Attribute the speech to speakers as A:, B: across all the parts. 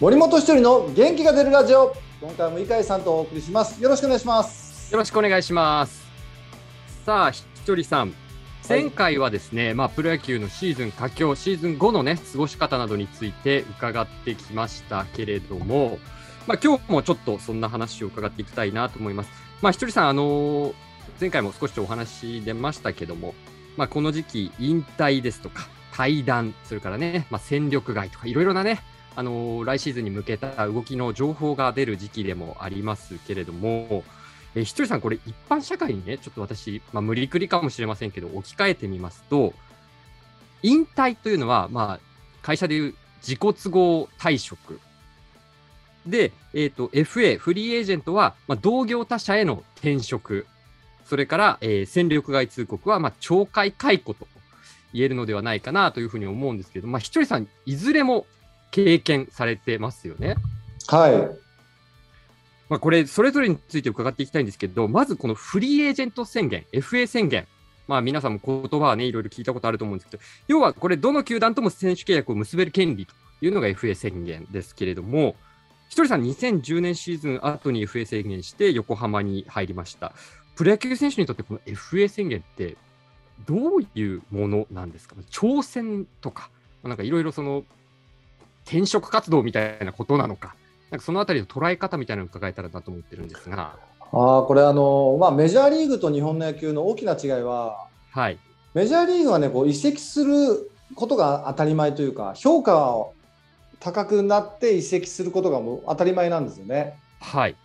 A: 森本一人の元気が出るラジオ。今回も井海さんとお送りします。よろしくお願いします。
B: よろしくお願いします。さあひとりさん。前回はですね、はい、まあ、プロ野球のシーズン佳境、シーズン後のね、過ごし方などについて伺ってきましたけれども、まあ、今日もちょっとそんな話を伺っていきたいなと思います。まあ、ひとりさん、あのー、前回も少しお話出ましたけども、まあ、この時期、引退ですとか、対談、それからね、まあ、戦力外とか、いろいろなね、あの、来シーズンに向けた動きの情報が出る時期でもありますけれども、えー、ひとりさん、これ、一般社会にね、ちょっと私、まあ、無理くりかもしれませんけど、置き換えてみますと、引退というのは、まあ、会社でいう自己都合退職。で、えっ、ー、と、FA、フリーエージェントは、まあ、同業他社への転職。それから、えー、戦力外通告は、まあ、懲戒解雇と言えるのではないかなというふうに思うんですけど、まあ、ひとりさん、いずれも経験されてますよね。
A: はい。
B: まあ、これ、それぞれについて伺っていきたいんですけど、まずこのフリーエージェント宣言、FA 宣言。まあ、皆さんも言葉はね、いろいろ聞いたことあると思うんですけど、要はこれ、どの球団とも選手契約を結べる権利というのが FA 宣言ですけれども、ひとりさん、2010年シーズン後に FA 宣言して横浜に入りました。プロ野球選手にとってこの FA 宣言ってどういうものなんですか？挑戦とか、なんかいろいろその転職活動みたいなことなのか、なんかそのあたりの捉え方みたいなのを伺えたらなと思ってるんですが。
A: あこれあの、まあ、メジャーリーグと日本の野球の大きな違いは、
B: はい、
A: メジャーリーグはねこう移籍することが当たり前というか評価を高くなって移籍することがもう当たり前なんですよね。
B: はい、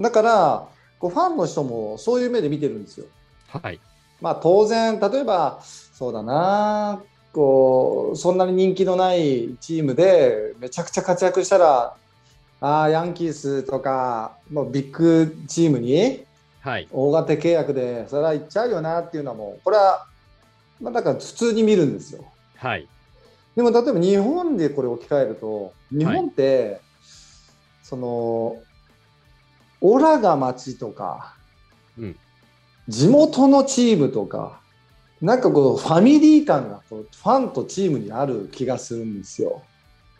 A: だからこうファンの人もそういう目で見てるんですよ。
B: はい、
A: まあ当然例えばそうだなこうそんなに人気のないチームでめちゃくちゃ活躍したらあヤンキースとかもうビッグチームに大型契約でそれは行っちゃうよなっていうのはもうこれはまあだから普通に見るんですよ。
B: はい、
A: でも例えば日本でこれ置き換えると日本って、はい、そのオラが町とか、うん、地元のチームとかなんかこうファミリー感がこうファンとチームにある気がするんですよ。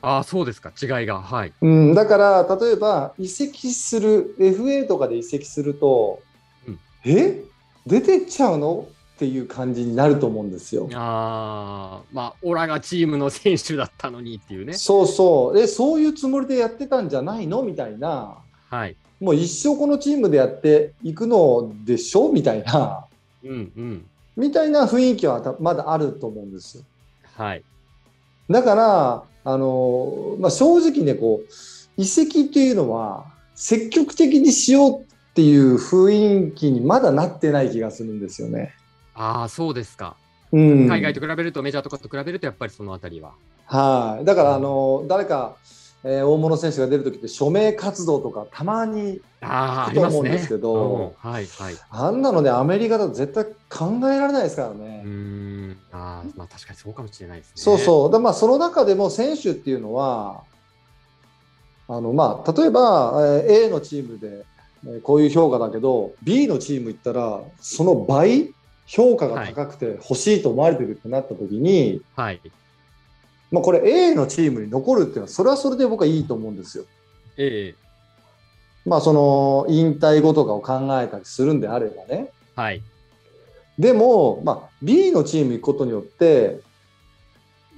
B: ああ、そうですか、違いが。はい。
A: うん、だから、例えば、移籍する、FA とかで移籍すると、うん、え？出てっちゃうの？っていう感じになると思うんですよ。
B: ああ、まあ、オラがチームの選手だったのにっていうね。
A: そうそう。え、そういうつもりでやってたんじゃないの？みたいな。
B: はい。
A: もう一生このチームでやっていくのでしょ？みたいな。
B: うんうん。
A: みたいな雰囲気はまだあると思うんですよ。
B: はい。
A: だから、あの、まあ、正直ね、こう、移籍っていうのは、積極的にしようっていう雰囲気にまだなってない気がするんですよね。
B: ああ、そうですか。
A: うん、
B: 海外と比べると、メジャーとかと比べると、やっぱりそのあたりは。
A: はい、だから、あの、誰か、えー、大物選手が出るときって署名活動とかたまに
B: あ
A: と思うんですけど、
B: あ、ねうん、はいはい、
A: あんなのねアメリカだと絶対考えられないですからね。
B: うん。あまあ確かにそうかもしれないですね。
A: そうそう。でまあその中でも選手っていうのはあのまあ例えば、えー、A のチームで、えー、こういう評価だけど B のチーム行ったらその倍評価が高くて欲しいと思われてるってなった時に、
B: はい
A: まあ、これ A のチームに残るっていうのはそれはそれで僕はいいと思うんですよ。
B: A
A: まあその引退後とかを考えたりするんであればね。
B: はい。
A: でも、まあ、B のチーム行くことによって、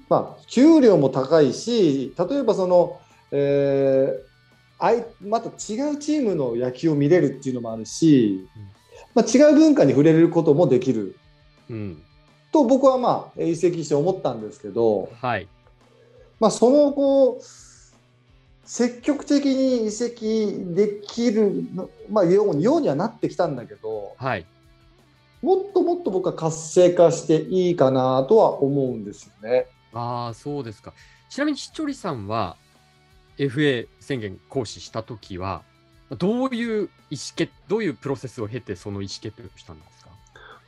A: まあ、給料も高いし例えばその、えー、あいまた違うチームの野球を見れるっていうのもあるし、まあ、違う文化に触れることもできる、
B: うん、
A: と僕はまあ移籍して思ったんですけど、
B: はい
A: まあ、その後積極的に移籍できる、まあ、ようにようにはなってきたんだけど、
B: はい、
A: もっともっと僕は活性化していいかなとは思うんですよね。
B: ああ、そうですか。ちなみに、ひとりさんは FA 宣言行使したときは、どういう意思決、どういうプロセスを経て、その意思決定をしたんですか？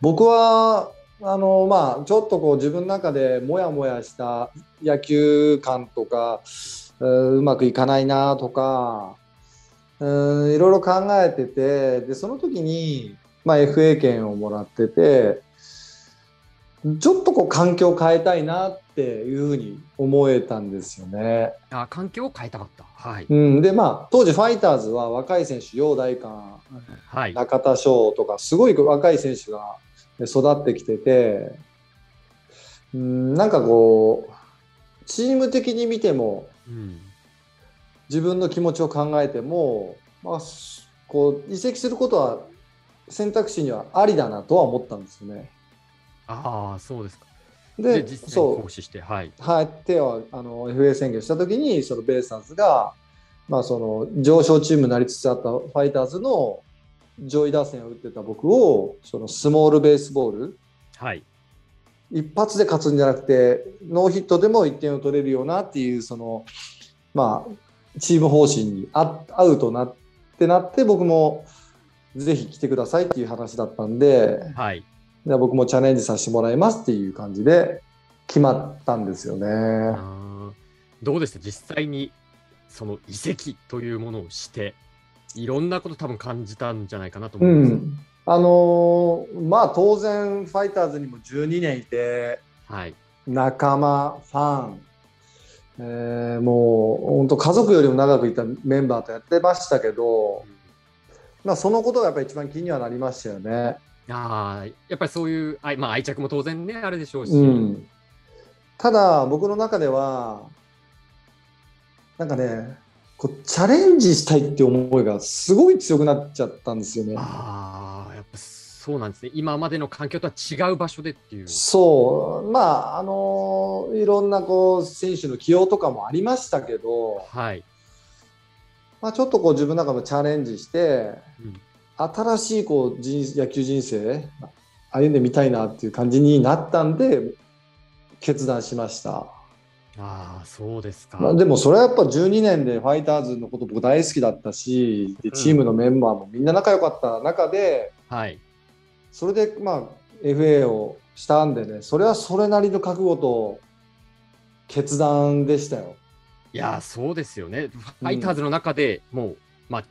A: 僕はあのまあ、ちょっとこう自分の中でもやもやした野球観とかうまくいかないなとかうんいろいろ考えててでその時に、まあ、FA 権をもらっててちょっとこう環境を変えたいなっていうふうに思えたんですよね。
B: あ環境を変えたかった。はい。
A: うん、でまあ当時ファイターズは若い選手陽大館
B: はい。
A: 中田翔とかすごい若い選手が育ってきてて、うん、なんかこうチーム的に見ても
B: うん。
A: 自分の気持ちを考えても、まあ、すこう移籍することは選択肢にはありだなとは思ったんですよね。
B: ああ、そうですか。
A: で
B: で、実際に
A: そう
B: 行使して、はい。
A: はい、手をあの FA 宣言したときに、そのベイスターズが、まあ、その上昇チームになりつつあったファイターズの上位打線を打ってた僕を、そのスモールベースボール、
B: はい。
A: 一発で勝つんじゃなくて、ノーヒットでも1点を取れるようなっていう、その、まあ、チーム方針に合合うとなってなって、僕もぜひ来てくださいっていう話だったんで、
B: はい。
A: で僕もチャレンジさせてもらいますっていう感じで決まったんですよね。
B: どうでした？実際にその移籍というものをして、いろんなこと多分感じたんじゃないかなと思
A: う
B: うんです。
A: ん、あのーまあ当然ファイターズにも12年いて
B: はい。
A: 仲間ファン、えーもう本当家族よりも長くいたメンバーとやってましたけど、まあ、そのことがやっぱり一番気にはなりましたよね。
B: ああ、やっぱりそういう、あいまあ、愛着も当然ね、あるでしょうし。
A: うん、ただ僕の中ではなんかねこうチャレンジしたいって思いがすごい強くなっちゃったんですよね。
B: ああ、やっぱそうなんですね。今までの環境とは違う場所でっていう。
A: そうまああのいろんなこう選手の起用とかもありましたけど、
B: はい。
A: まあ、ちょっとこう自分の中でチャレンジして
B: うん
A: 新しいこう人野球人生歩んでみたいなっていう感じになったんで決断しました。
B: ああ、そうですか。
A: まあ、でもそれはやっぱ12年でファイターズのこと僕大好きだったしでチームのメンバーもみんな仲良かった中で、
B: はい。
A: それでまあ FA をしたんでねそれはそれなりの覚悟と決断でしたよ。
B: いやー、そうですよね。ファイターズの中でもう、まあ、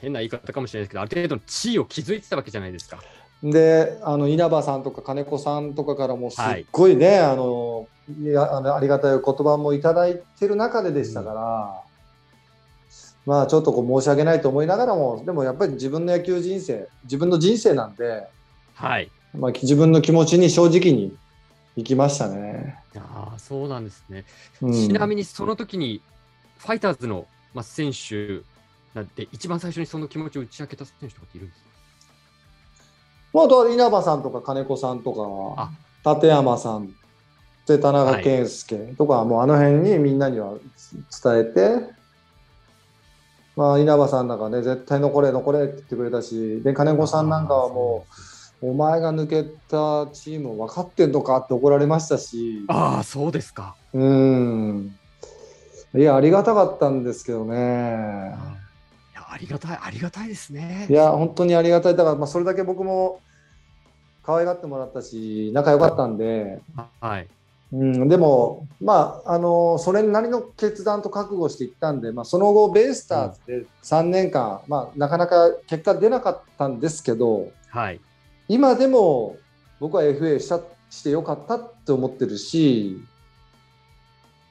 B: 変な言い方かもしれないですけど、ある程度の地位を築いてたわけじゃないですか。
A: であの稲葉さんとか金子さんとかからもすっごいね、あのいやあのありがたいお言葉もいただいてる中ででしたから、まあちょっとこう申し訳ないと思いながらもでもやっぱり自分の野球人生自分の人生なんで、
B: はい。
A: まあ、自分の気持ちに正直に行きましたね。
B: ああ、そうなんですね。
A: うん
B: ちなみにその時に、ファイターズの、まあ、選手なんて、一番最初にその気持ちを打ち明けた選手とかっているんですか？
A: まあ、稲葉さんとか金子さんとか立山さんで田中健介とか、もうあの辺にみんなには伝えて、まあ、稲葉さんなんかね絶対残れ残れって言ってくれたしで金子さんなんかはもうお前が抜けたチーム分かってんのかって怒られましたし
B: ああ、そうですか。
A: うんいやありがたかったんですけどね
B: いや、ありがたい、ありがたいですね。
A: いや本当にありがたいだから、まあ、それだけ僕も可愛がってもらったし仲良かったんで。
B: はい。
A: うん、でも、まあ、あのそれなりの決断と覚悟していったんで、まあ、その後、ベイスターズで3年間、まあ、なかなか結果出なかったんですけど、
B: はい。
A: 今でも僕は FA したしてよかったって思ってるし、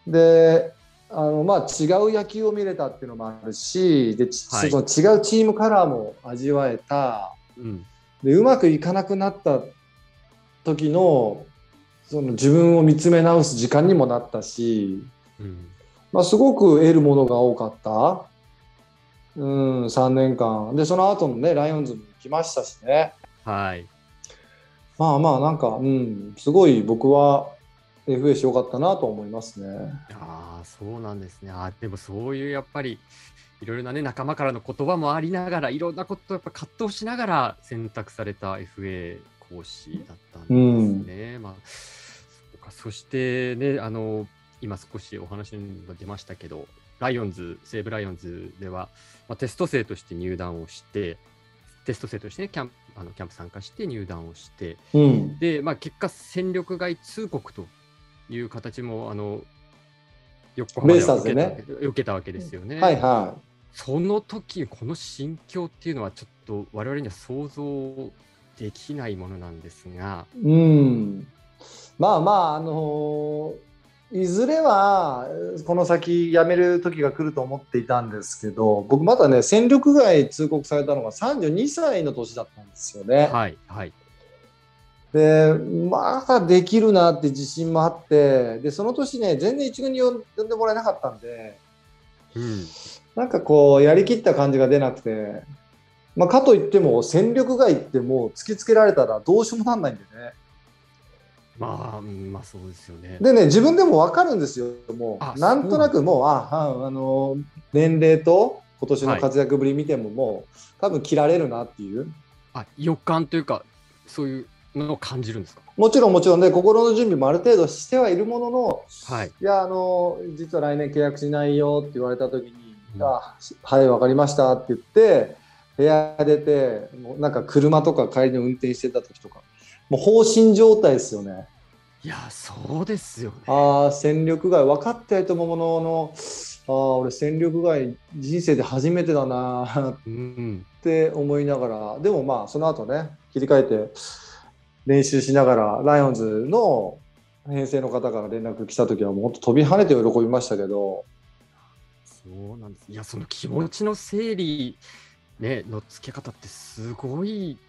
A: であのまあ、違う野球を見れたっていうのもあるしで、ち
B: はい
A: その違うチームカラーも味わえた
B: うん。
A: でうまくいかなくなった時のその自分を見つめ直す時間にもなったし、
B: うん。
A: まあ、すごく得るものが多かった、うん、3年間でその後のねライオンズも来ましたしね
B: はい。
A: まあまあなんか、うん、すごい僕は FA しよかったなと思いますね。
B: ああ、そうなんですね。あーでもそういうやっぱり、いろいろなね、仲間からの言葉もありながら、いろんなことをやっぱ葛藤しながら選択された FA 講師だったんですね。まあ、そしてね、あの、今少しお話にも出ましたけど、ライオンズ、西武ライオンズでは、まあ、テスト生として入団をして、テスト生としてね、キャンプあのキャンプ参加して入団をして、
A: うん、
B: で、まあ、結果、戦力外通告という形も、あの、横浜では受け
A: ね
B: 受けたわけですよね。
A: はいは
B: その時この心境っていうのは、ちょっと我々には想像できないものなんですが、
A: い。うん、まあまあ、あのいずれはこの先辞める時が来ると思っていたんですけど僕まだね戦力外通告されたのが32歳の年だったんですよね。
B: はいはい
A: でまだできるなって自信もあってでその年ね全然一軍に呼んでもらえなかったんで、
B: うん、
A: なんかこうやりきった感じが出なくて、まあ、かといっても戦力外ってもう突きつけられたらどうしようもなんないんでね。
B: まあ、まあそうですよね。
A: でね、自分でも分かるんですよ、もう、なんとなくもう、ああの年齢と今年の活躍ぶり見ても、もう、多分切られるなっていう。
B: あ予感というか、そういうのを感じるんですか？
A: もちろん、もちろんね、心の準備もある程度してはいるものの、
B: はい、い
A: や、あの実は来年契約しないよって言われたときに、うん、あはい、分かりましたって言って、部屋出て、もうなんか車とか帰りに運転してた時とか、もう放心状態ですよね。
B: いや、そうですよね。
A: ああ、戦力外、分かってないと思うものの、ああ、俺、戦力外、人生で初めてだなって思いながら、でもまあ、その後ね、切り替えて、練習しながら、ライオンズの編成の方から連絡来た時は、もう本当飛び跳ねて喜びましたけど。
B: そうなんです。いや、その気持ちの整理、ね、のつけ方ってすごい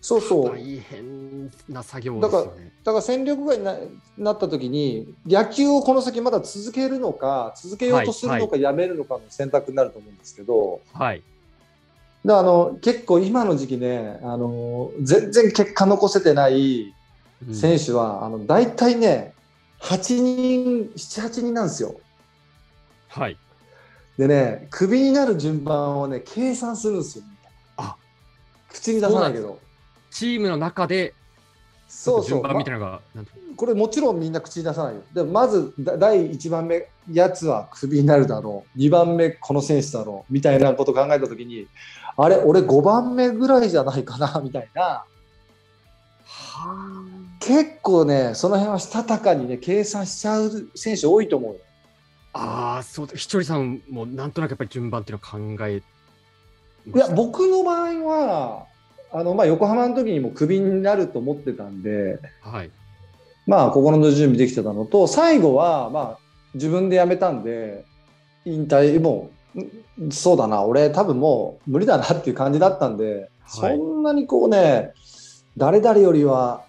A: そうそう。
B: 大変な作業、
A: ね、だから、だから戦力外にななった時に、野球をこの先まだ続けるのか、続けようとするのか、やめるのかの選択になると思うんですけど、
B: はい。
A: であの結構今の時期ねあの、全然結果残せてない選手は、うん、あの大体ね、8人、7、8人なんですよ。
B: はい。
A: でね、クビになる順番をね、計算するんですよ。
B: あ
A: 口に出さないけど。
B: チームの中で
A: そうそう、ま、これもちろんみんな口に出さないよ。でもまず第1番目、やつはクビになるだろう、2番目、この選手だろう。みたいなことを考えたときに、あれ、俺5番目ぐらいじゃないかなみたいな。結構ね、その辺はしたたかにね、計算しちゃう選手多いと思うよ。
B: ああ、そう、ひとりさんもなんとなくやっぱり順番っていうのを考え
A: いや、僕の場合は、あのまあ、横浜の時にもクビになると思ってたんで、
B: はい、
A: まあ心の準備できてたのと最後はまあ自分で辞めたんで引退もうそうだな俺多分もう無理だなっていう感じだったんで、はい、そんなにこうね誰々よりは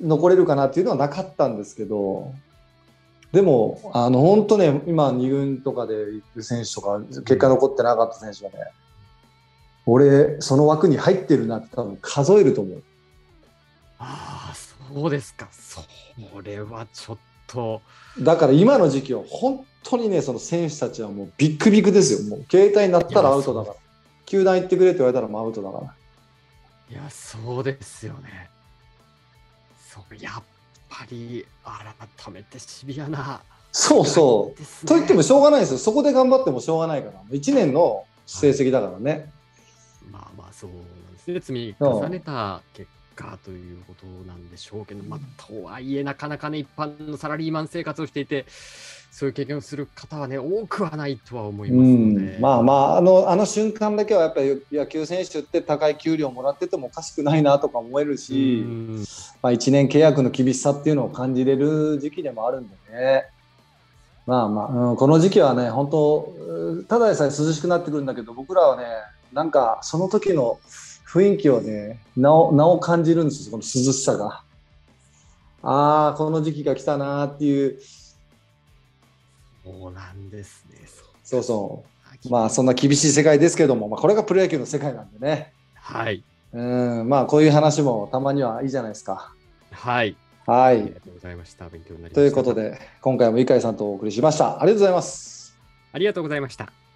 A: 残れるかなっていうのはなかったんですけどでもあの本当ね今2軍とかで行く選手とか結果残ってなかった選手はね、俺、その枠に入ってるなって多分数えると思う。
B: ああ、そうですか。それはちょっと。
A: だから今の時期は本当にね、その選手たちはもうビックビックですよ。もう携帯になったらアウトだから。球団行ってくれって言われたらもうアウトだから。
B: いや、そうですよね。そうやっぱり改めてシビアな。
A: そうそう。ね、と言ってもしょうがないですよ。そこで頑張ってもしょうがないから。1年の成績だからね。はい
B: まあまあそうなんですね。積み重ねた結果ということなんでしょうけど、まあ、とはいえなかなかね、一般のサラリーマン生活をしていて、そういう経験をする方はね、多くはないとは思いますので。
A: まあまあ、あのあの瞬間だけはやっぱり野球選手って高い給料もらっててもおかしくないなとか思えるし、まあ、1年契約の厳しさっていうのを感じれる時期でもあるんでね。まあまあ、うん、この時期はね、本当、ただでさえ涼しくなってくるんだけど、僕らはね、なんかその時の雰囲気をね、なおなお感じるんですよ、この涼しさが。ああ、この時期が来たなっていう。
B: そうなんですね。
A: そうそう。まあそんな厳しい世界ですけども、まあ、これがプロ野球の世界なんでね。
B: はい。
A: うんまあこういう話もたまにはいいじゃないですか。
B: はい。
A: はい。あ
B: りがとうございました。勉強になりました。
A: ということで、今回も井海さんとお送りしました。ありがとうございます。
B: ありがとうございました。